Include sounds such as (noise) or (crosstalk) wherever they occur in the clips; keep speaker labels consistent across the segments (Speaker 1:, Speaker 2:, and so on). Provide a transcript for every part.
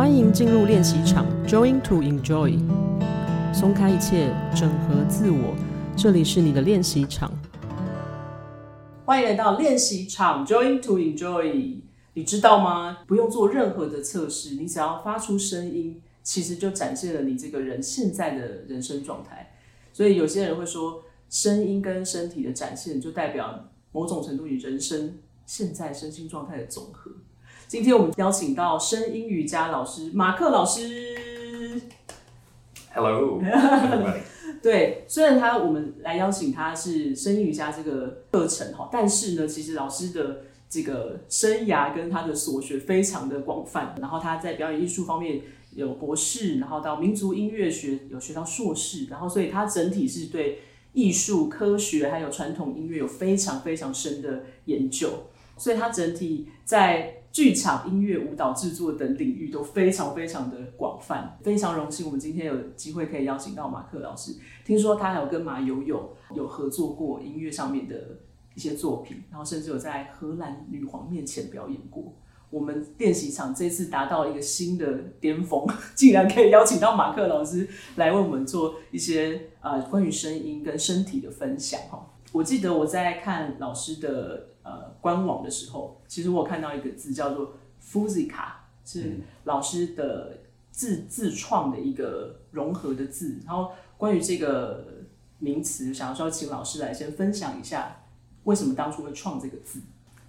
Speaker 1: 欢迎进入练习场，Join to enjoy，松开一切，整合自我，这里是你的练习场。欢迎来到练习场，Join to enjoy。你知道吗？不用做任何的测试，你只要发出声音，其实就展现了你这个人现在的人生状态。所以有些人会说，声音跟身体的展现，就代表某种程度你人生现在身心状态的总和。今天我们邀请到声音瑜伽老师马克老师。
Speaker 2: Hello. (laughs)
Speaker 1: 对，虽然他我们来邀请他是声音瑜伽这个课程哈，但是呢，其实老师的这个生涯跟他的所学非常的广泛。然后他在表演艺术方面有博士，然后到民族音乐学有学到硕士，然后所以他整体是对艺术、科学还有传统音乐有非常非常深的研究，所以他整体在剧场、音乐、舞蹈制作等领域都非常非常的广泛，非常荣幸我们今天有机会可以邀请到马克老师。听说他还有跟马友友有合作过音乐上面的一些作品，然后甚至有在荷兰女皇面前表演过。我们练习场这次达到一个新的巅峰，(laughs) 竟然可以邀请到马克老师来为我们做一些呃关于声音跟身体的分享哈。我记得我在看老师的呃官网的时候，其实我有看到一个字叫做 “Fuzica”，是老师的自自创的一个融合的字。然后关于这个名词，想要说请老师来先分享一下，为什么当初会创这个字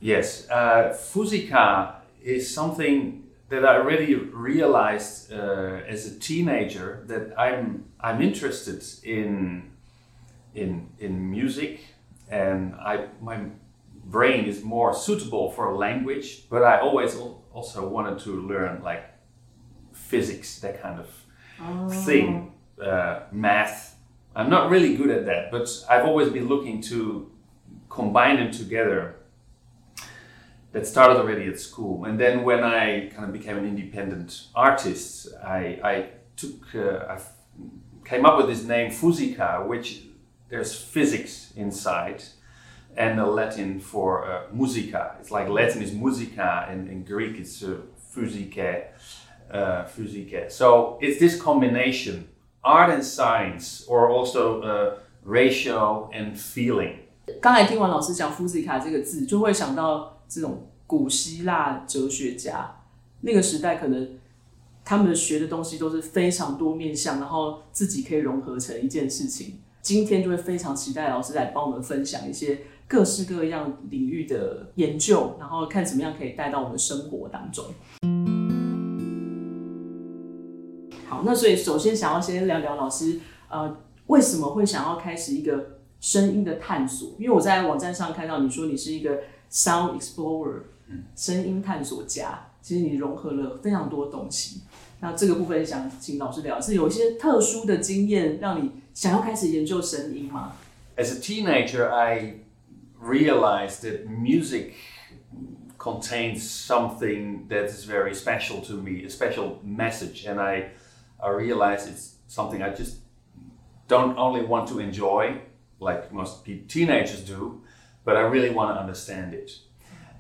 Speaker 2: ？Yes, uh,，fuzika is something that I really realized uh, as a teenager that I'm I'm interested in in in music, and I my brain is more suitable for language, but I always also wanted to learn like physics, that kind of thing, uh, math. I'm not really good at that, but I've always been looking to combine them together. That started already at school, and then when I kind of became an independent artist, I, I took uh, I came up with this name Fusica, which there's physics inside, and a Latin for uh, musica. It's like Latin is musica, and in Greek it's uh, physike, uh, physike. So it's this combination, art and science, or also uh, ratio and feeling.
Speaker 1: 刚才听完老师讲 “fusica” 这个字，就会想到这种古希腊哲学家那个时代，可能他们学的东西都是非常多面向，然后自己可以融合成一件事情。今天就会非常期待老师来帮我们分享一些 各式各样领域的研究，然后看怎么样可以带到我们的生活当中。好，那所以首先想要先聊聊老师，呃，为什么会想要开始一个声音的探索？因为我在网站上看到你说你是一个 sound explorer，声音探索家，其实你融合了非常多东西。那这个部分想请老师聊，是有一些特殊的经验让你想要开始研究声音吗
Speaker 2: ？as a teenager, I realized that music contains something that is very special to me, a special message, and I, I realize it's something I just don't only want to enjoy, like most teenagers do, but I really want to understand it.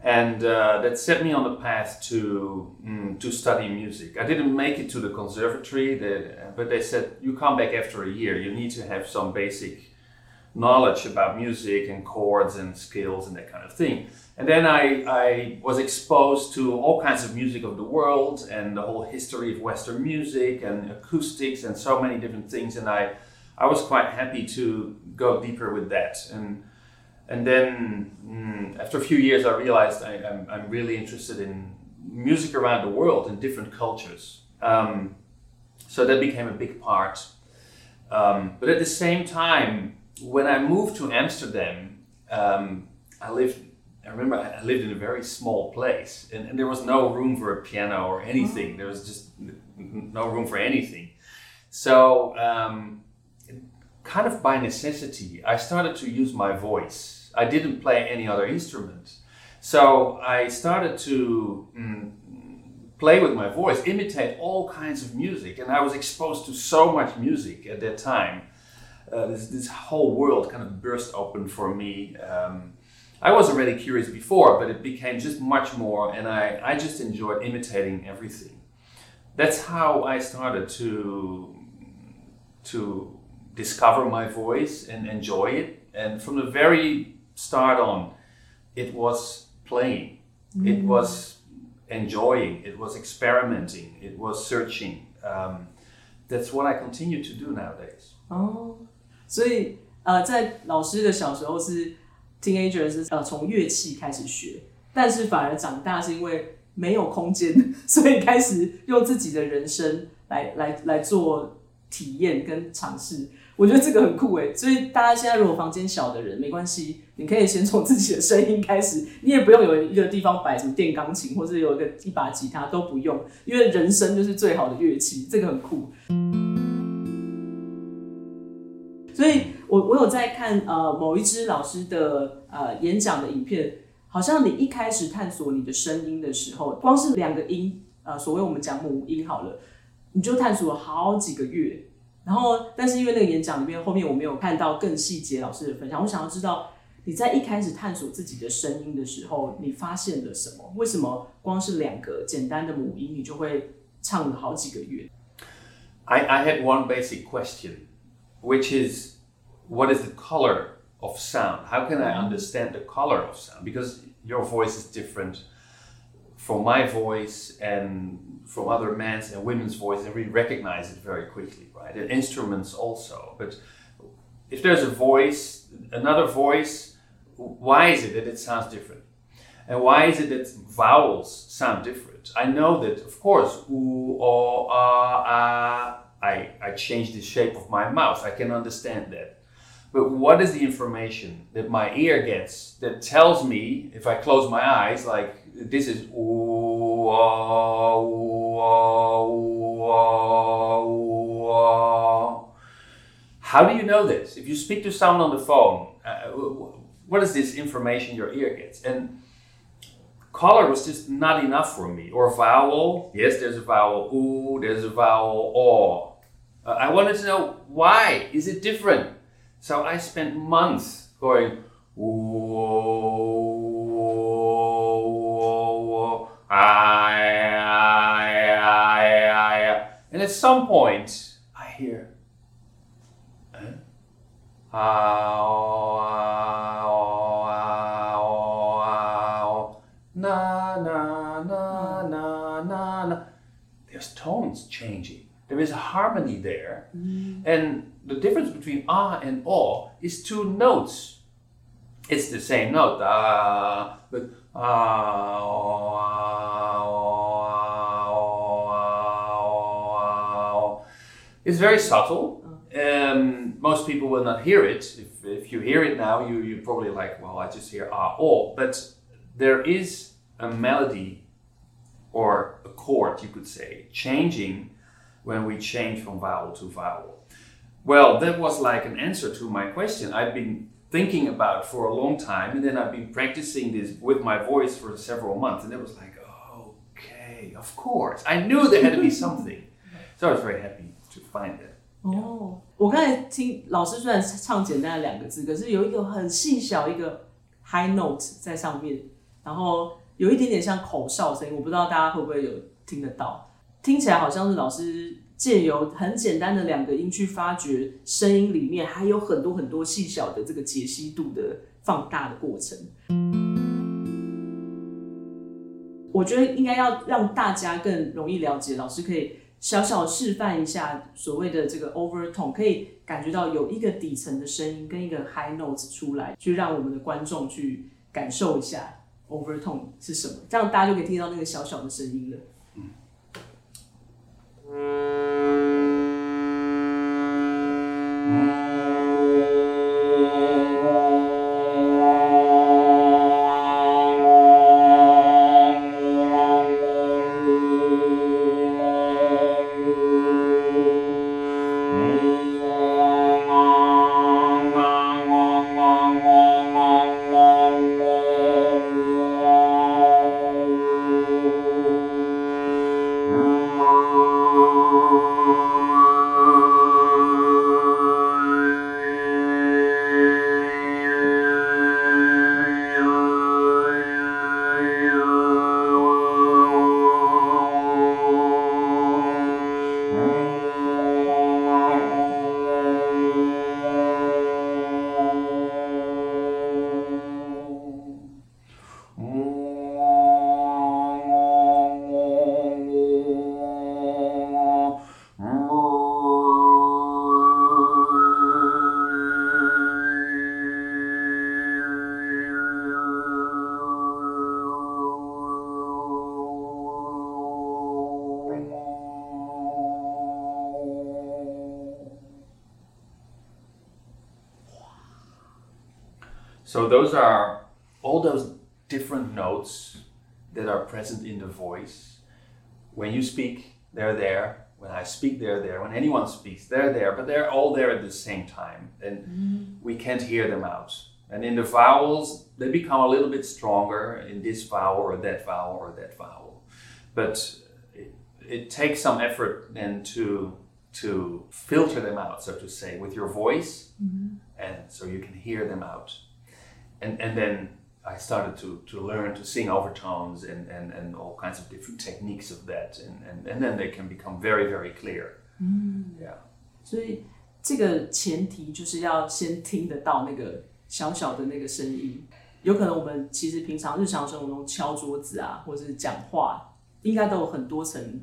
Speaker 2: And uh, that set me on the path to mm, to study music. I didn't make it to the conservatory, but they said you come back after a year. You need to have some basic knowledge about music and chords and skills and that kind of thing. And then I, I was exposed to all kinds of music of the world and the whole history of Western music and acoustics and so many different things. And I, I was quite happy to go deeper with that. And, and then mm, after a few years, I realized I, I'm, I'm really interested in music around the world in different cultures. Um, so that became a big part. Um, but at the same time, when I moved to Amsterdam, um, I lived. I remember I lived in a very small place, and, and there was no room for a piano or anything. There was just no room for anything. So, um, kind of by necessity, I started to use my voice. I didn't play any other instrument, so I started to mm, play with my voice, imitate all kinds of music, and I was exposed to so much music at that time. Uh, this, this whole world kind of burst open for me. Um, I was already curious before, but it became just much more, and I, I just enjoyed imitating everything. that's how I started to to discover my voice and enjoy it. And from the very start on, it was playing, it was enjoying, it was experimenting, it was searching. Um, that's what I continue to do nowadays.
Speaker 1: 哦，所以呃，在老师的小时候是 teenager 是呃从乐器开始学，但是反而长大是因为没有空间，(laughs) 所以开始用自己的人生来来来做体验跟尝试。我觉得这个很酷诶，所以大家现在如果房间小的人没关系，你可以先从自己的声音开始，你也不用有一个地方摆什么电钢琴，或者有一个一把吉他都不用，因为人声就是最好的乐器，这个很酷。所以我我有在看呃某一支老师的呃演讲的影片，好像你一开始探索你的声音的时候，光是两个音，呃，所谓我们讲母音好了，你就探索了好几个月。然后，但是因为那个演讲里面后面我没有看到更细节老师的分享，我想要知道你在一开始探索自己的声音的时候，你发现了什么？为什么光是两个简单的母音，你就会唱了好几个月
Speaker 2: ？I, I had one basic question, which is what is the color of sound? How can I understand the color of sound? Because your voice is different from my voice and from other men's and women's voice, and we recognize it very quickly, right? And instruments also. But if there's a voice, another voice, why is it that it sounds different? And why is it that vowels sound different? I know that, of course, oo, o, ah, ah, I, I change the shape of my mouth. I can understand that. But what is the information that my ear gets that tells me, if I close my eyes, like this is ah, ah, ah. How do you know this? If you speak to someone on the phone, uh, what is this information your ear gets? And color was just not enough for me. Or vowel. Yes, there's a vowel ooh, there's a vowel aw. Uh, I wanted to know why is it different. So I spent months going I, I, I. and at some point I hear. Huh? Is a harmony there, and the difference between ah and aw is two notes. It's the same note, ah, but ah. It's very subtle. Um, most people will not hear it. If, if you hear it now, you you probably like, well, I just hear ah oh. But there is a melody or a chord, you could say, changing when we change from vowel to vowel. Well, that was like an answer to my question. I've been thinking about for a long time, and then I've been practicing this with my voice for several months, and it was like, okay, of course. I knew there had to be (laughs) something. So I was very happy to find that.
Speaker 1: 哦，我刚才听老师虽然唱简单的两个字，可是有一个很细小一个 high note 在上面，然后有一点点像口哨声音，我不知道大家会不会有听得到， 听起来好像是老师借由很简单的两个音去发掘声音里面还有很多很多细小的这个解析度的放大的过程。我觉得应该要让大家更容易了解，老师可以小小示范一下所谓的这个 overtone，可以感觉到有一个底层的声音跟一个 high notes 出来，去让我们的观众去感受一下 overtone 是什么，这样大家就可以听到那个小小的声音了。
Speaker 2: So those are all those different notes that are present in the voice. When you speak, they're there. When I speak, they're there. When anyone speaks, they're there. But they're all there at the same time, and mm-hmm. we can't hear them out. And in the vowels, they become a little bit stronger in this vowel or that vowel or that vowel. But it, it takes some effort then to to filter them out, so to say, with your voice, mm-hmm. and so you can hear them out. And and then I started to, to learn to sing overtones and, and, and all kinds of different techniques of that, and, and, and then they can become very very clear. Yeah.
Speaker 1: 所以这个前提就是要先听得到那个小小的那个声音。有可能我们其实平常日常生活中敲桌子啊，或者是讲话，应该都有很多层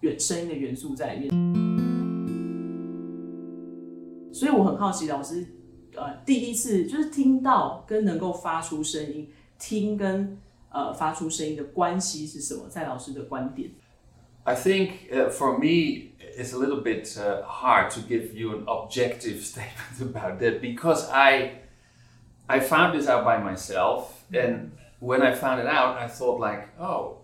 Speaker 1: 元声音的元素在里面。所以我很好奇，老师呃第一次就是听到跟能够发出声音，听跟呃发出声音的关系是什么？在老师的观点。
Speaker 2: I think uh, for me, it's a little bit uh, hard to give you an objective (laughs) statement about that because I, I found this out by myself, and when I found it out, I thought like, oh,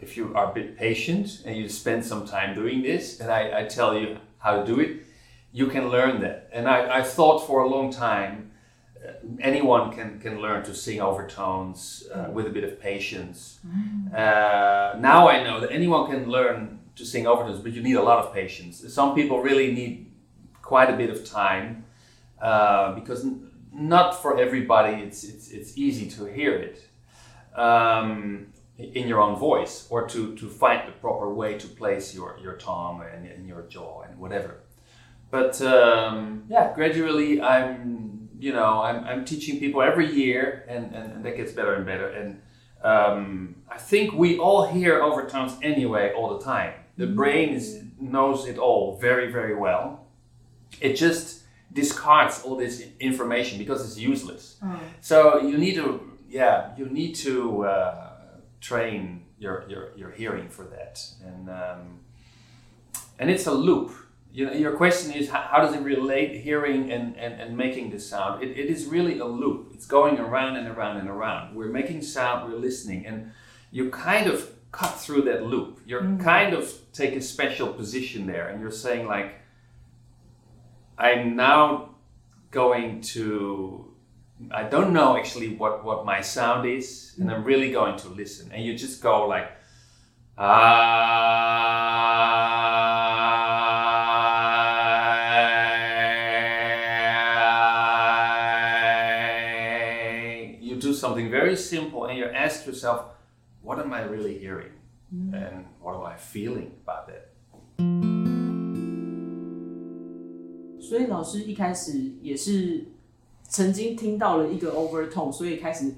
Speaker 2: if you are a bit patient and you spend some time doing this, and I, I tell you how to do it, you can learn that. And I, I thought for a long time, uh, anyone can, can learn to sing overtones uh, with a bit of patience. Uh, now I know that anyone can learn to sing overtones, but you need a lot of patience. Some people really need quite a bit of time uh, because n- not for everybody it's, it's, it's easy to hear it um, in your own voice or to, to find the proper way to place your, your tongue and, and your jaw and whatever. But um, yeah, gradually I'm, you know, I'm, I'm teaching people every year and, and, and that gets better and better. And um, I think we all hear overtones anyway all the time. The brain is, knows it all very, very well. It just discards all this information because it's useless. So you need to, yeah, you need to uh, train your, your, your hearing for that. And, um, and it's a loop. You know, your question is how, does it relate hearing and, and, and making the sound? It, it is really a loop. It's going around and around and around. We're making sound, we're listening, and you kind of cut through that loop. You're mm-hmm. kind of take a special position there, and you're saying like, I'm now going to. I don't know actually what, what my sound is, and I'm mm-hmm. really going to listen. And you just go like, I. simple, and you ask yourself, what am I really hearing, and what am I feeling about that?
Speaker 1: 所以老师一开始也是曾经听到了一个 overtone，所以开始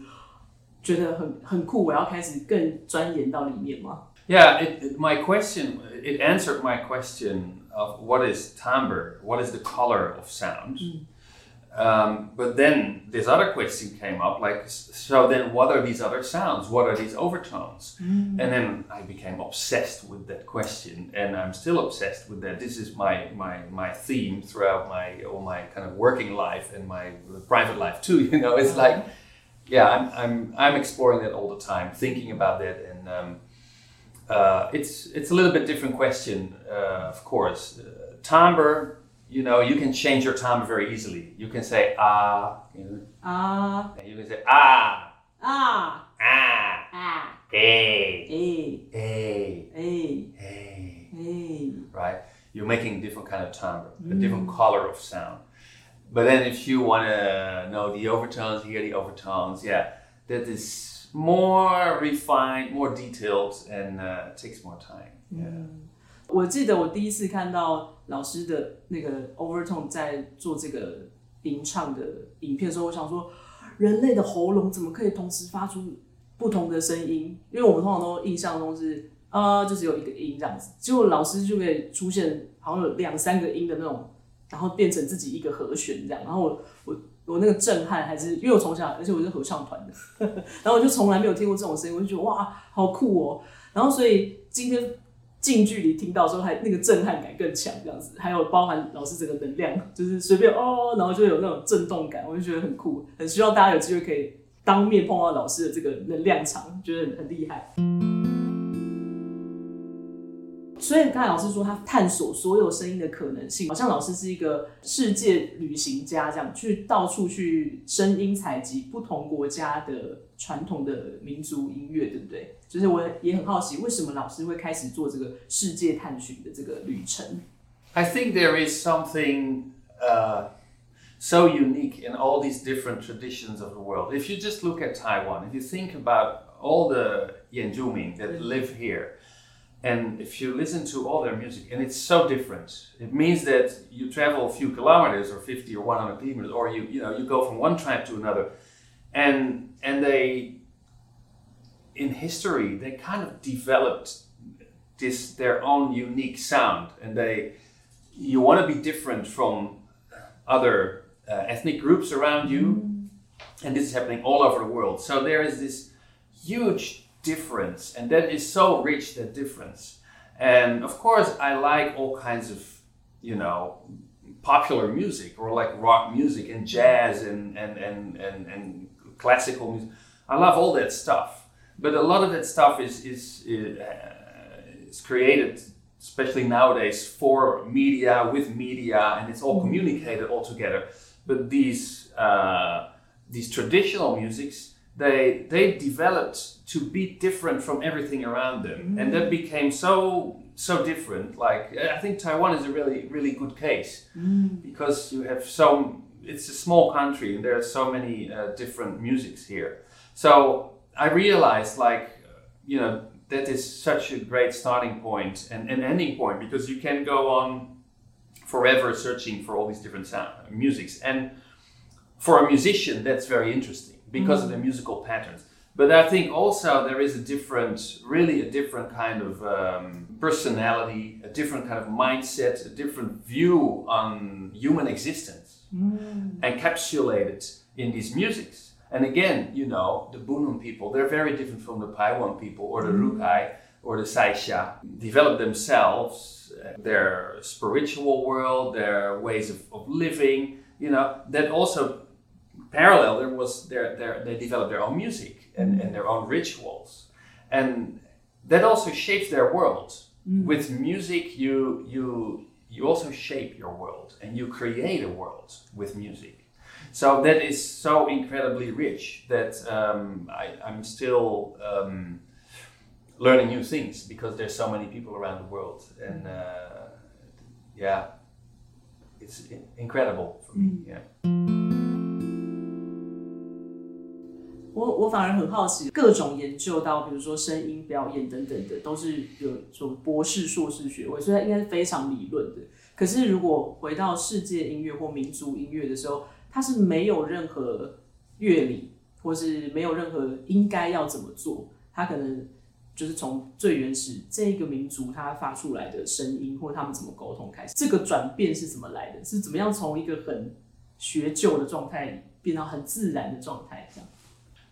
Speaker 1: 觉得很很酷，我要开始更钻研到里面吗？
Speaker 2: Yeah, it, it- my question, it answered my question of what is timbre, what is the color of sound. Um, but then this other question came up, like, so then what are these other sounds? What are these overtones? And then I became obsessed with that question, and I'm still obsessed with that. This is my my my theme throughout my all my kind of working life and my private life too. (laughs) You know, it's like, yeah, I'm I'm I'm exploring that all the time, thinking about that, and um, uh, it's it's a little bit different question, uh, of course. Uh, timbre, you know, you can change your timbre very easily. You can say ah. You know,
Speaker 1: ah.
Speaker 2: And you can say ah.
Speaker 1: Ah.
Speaker 2: Ah.
Speaker 1: Ah.
Speaker 2: eh,
Speaker 1: eh,
Speaker 2: eh,
Speaker 1: Hey.
Speaker 2: Hey.
Speaker 1: Hey.
Speaker 2: Right. You're making different kind of timbre, mm. a different color of sound. But then, if you want to know the overtones, hear the overtones. Yeah, that is more refined, more detailed, and uh, takes more time. Yeah. Mm.
Speaker 1: 我记得我第一次看到老师的那个 overtone 在做这个吟唱的影片的时候，我想说，人类的喉咙怎么可以同时发出不同的声音？因为我们通常都印象中是呃，就只有一个音这样子，结果老师就可以出现好像有两三个音的那种，然后变成自己一个和弦这样，然后我我我那个震撼还是因为我从小，而且我是合唱团的，(laughs) 然后我就从来没有听过这种声音，我就觉得哇，好酷哦。然后所以今天近距离听到时候，还那个震撼感更强，这样子。还有包含老师整个能量，(laughs) 就是随便哦，然后就有那种震动感，我就觉得很酷，很希望大家有机会可以当面碰到老师的这个能量场，觉得很很厉害。所以刚才老师说他探索所有声音的可能性，好像老师是一个世界旅行家，这样去到处去声音采集不同国家的传统的民族音乐，对不对？就是我也很好奇，为什么老师会开始做这个世界探寻的这个旅程
Speaker 2: ？I think there is something uh, so unique in all these different traditions of the world. If you just look at Taiwan, if you think about all the Yanju Ming that live here. And if you listen to all their music and it's so different it means that you travel a few kilometers or 50 or 100 kilometers or you you know you go from one tribe to another. And and they in history they kind of developed this their own unique sound. And they you want to be different from other uh, ethnic groups around you. Mm. and this is happening all over the world. So there is this huge difference, and that is so rich that difference. And of course, I like all kinds of, you know, popular music or like rock music and jazz and and and and, and classical music. I love all that stuff, but a lot of that stuff is is is, uh, is created, especially nowadays, for media with media, and it's all mm-hmm. communicated all together. But these uh, these traditional musics they they developed to be different from everything around them, mm. and that mm. became so so different. Like I think Taiwan is a really really good case mm. because you have so it's a small country and there are so many uh, different musics here. So I realized like you know that is such a great starting point and an ending point because you can go on forever searching for all these different sound musics and for a musician that's very interesting because mm. of the musical patterns. But I think also there is a different, really a different kind of um, personality, a different kind of mindset, a different view on human existence, mm. encapsulated in these musics. And again, you know, the Bunun people, they're very different from the Paiwan people or the mm. Rukai or the Saisha, develop themselves, their spiritual world, their ways of, of living, you know, that also parallel, there was their, their, they developed their own music and, and their own rituals, and that also shapes their world. Mm. With music, you you you also shape your world and you create a world with music. So that is so incredibly rich that um, I, am still um, learning new things because there's so many people around the world, and uh, yeah, it's incredible for me. Mm. Yeah.
Speaker 1: 我我反而很好奇，各种研究到，比如说声音表演等等的，都是有种博士、硕士学位，所以它应该是非常理论的。可是如果回到世界音乐或民族音乐的时候，它是没有任何乐理，或是没有任何应该要怎么做，它可能就是从最原始这个民族它发出来的声音，或他们怎么沟通开始，这个转变是怎么来的？是怎么样从一个很学旧的状态变到很自然的状态？这样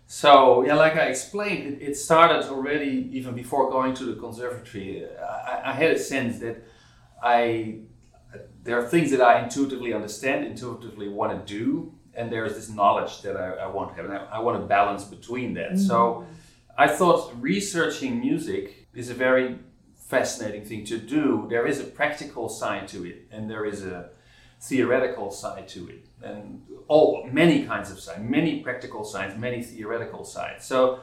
Speaker 2: ？So yeah, like I explained, it, it, started already even before going to the conservatory. I, I, had a sense that I there are things that I intuitively understand, intuitively want to do, and there is this knowledge that I, I want to have, and I, I, want to balance between that. Mm-hmm. So I thought researching music is a very fascinating thing to do. There is a practical side to it, and there is a theoretical side to it and all many kinds of science, many practical science, many theoretical science. So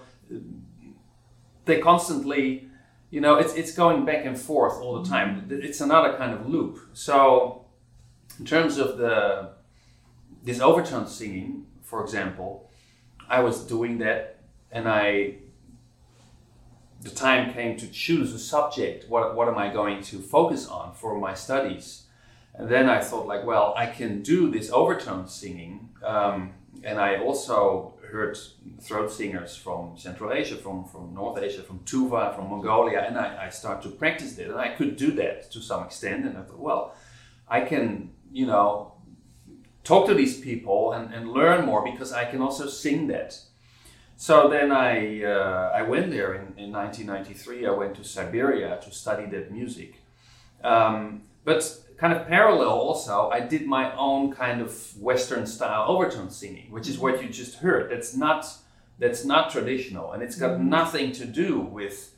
Speaker 2: they constantly, you know, it's it's going back and forth all the mm-hmm. time. It's another kind of loop. So in terms of the this overtone singing, for example, I was doing that, and I the time came to choose a subject. What what am I going to focus on for my studies? And then I thought, like, well, I can do this overtone singing. Um, and I also heard throat singers from Central Asia, from, from North Asia, from Tuva, from Mongolia, and I, I started to practice that. And I could do that to some extent. And I thought, well, I can, you know, talk to these people and, and learn more because I can also sing that. So then I uh, I went there in, in 1993. I went to Siberia to study that music. Um, but kind of parallel also, I did my own kind of Western style overtone singing, which is what you just heard. That's not that's not traditional, and it's got nothing to do with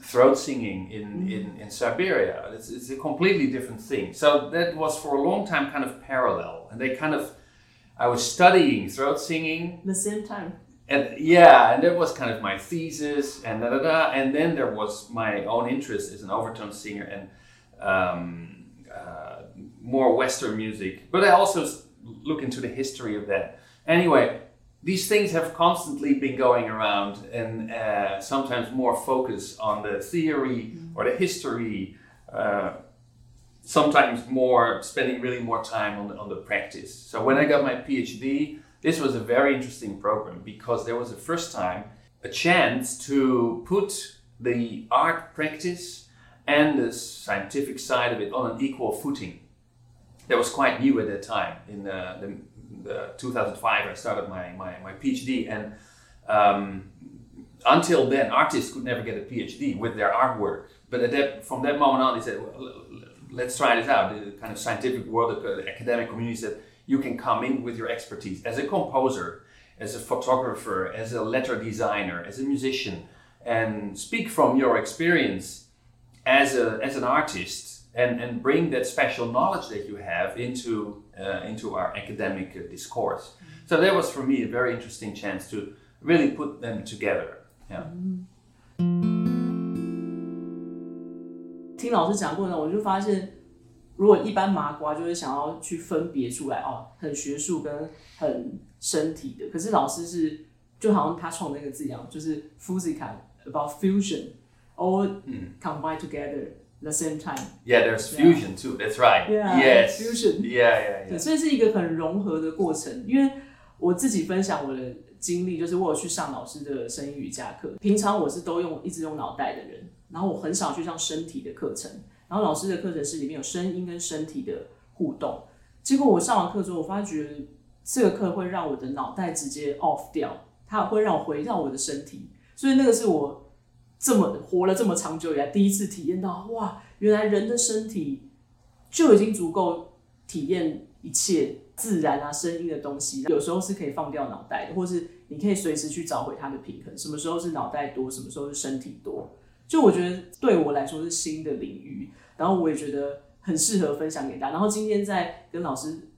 Speaker 2: throat singing in, in, in Siberia. It's, it's a completely different thing. So that was for a long time kind of parallel, and they kind of I was studying throat singing
Speaker 1: the same time.
Speaker 2: and yeah, and that was kind of my thesis, and da da da. And then there was my own interest as an overtone singer and um, uh, more Western music. But I also look into the history of that. Anyway, these things have constantly been going around, and uh, sometimes more focus on the theory or the history. Uh, sometimes more spending really more time on the, on the practice. So when I got my PhD, this was a very interesting program because there was the first time a chance to put the art practice and the scientific side of it on an equal footing. That was quite new at that time. In the, the, the 2005, I started my, my, my PhD, and um, until then, artists could never get a PhD with their artwork. But at that, from that moment on, they said, well, let's try this out. The kind of scientific world, the academic community said, you can come in with your expertise as a composer, as a photographer, as a letter designer, as a musician, and speak from your experience as, a, as an artist and, and bring that special knowledge that you have into, uh, into our academic uh, discourse. So that was for me a very interesting chance to really put them together. Yeah.
Speaker 1: 听老师讲过呢，我就发现，如果一般麻瓜就会想要去分别出来哦，很学术跟很身体的，可是老师是就好像他创那个字一样，就是 physical about fusion all combined together the same time。
Speaker 2: Yeah, there's fusion too. That's right.
Speaker 1: Yeah,
Speaker 2: yes.
Speaker 1: fusion.
Speaker 2: Yeah, yeah,
Speaker 1: 对
Speaker 2: ，yeah.
Speaker 1: 所以是一个很融合的过程。因为我自己分享我的经历，就是我有去上老师的声音瑜伽课。平常我是都用一直用脑袋的人，然后我很少去上身体的课程。然后老师的课程是里面有声音跟身体的互动。结果我上完课之后，我发觉这个课会让我的脑袋直接 off 掉，它会让我回到我的身体。所以那个是我这么活了这么长久以来第一次体验到，哇，原来人的身体就已经足够体验一切自然啊、声音的东西。有时候是可以放掉脑袋的，或是你可以随时去找回它的平衡。什么时候是脑袋多，什么时候是身体多？就我觉得对我来说是新的领域，然后我也觉得很适合分享给大家。然后今天在跟老师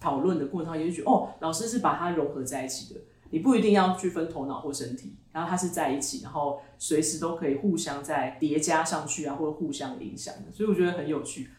Speaker 1: 讨论的过程中，也许哦，老师是把它融合在一起的。你不一定要去分头脑或身体，然后它是在一起，然后随时都可以互相再叠加上去啊，或者互相影响的，所以我觉得很有趣。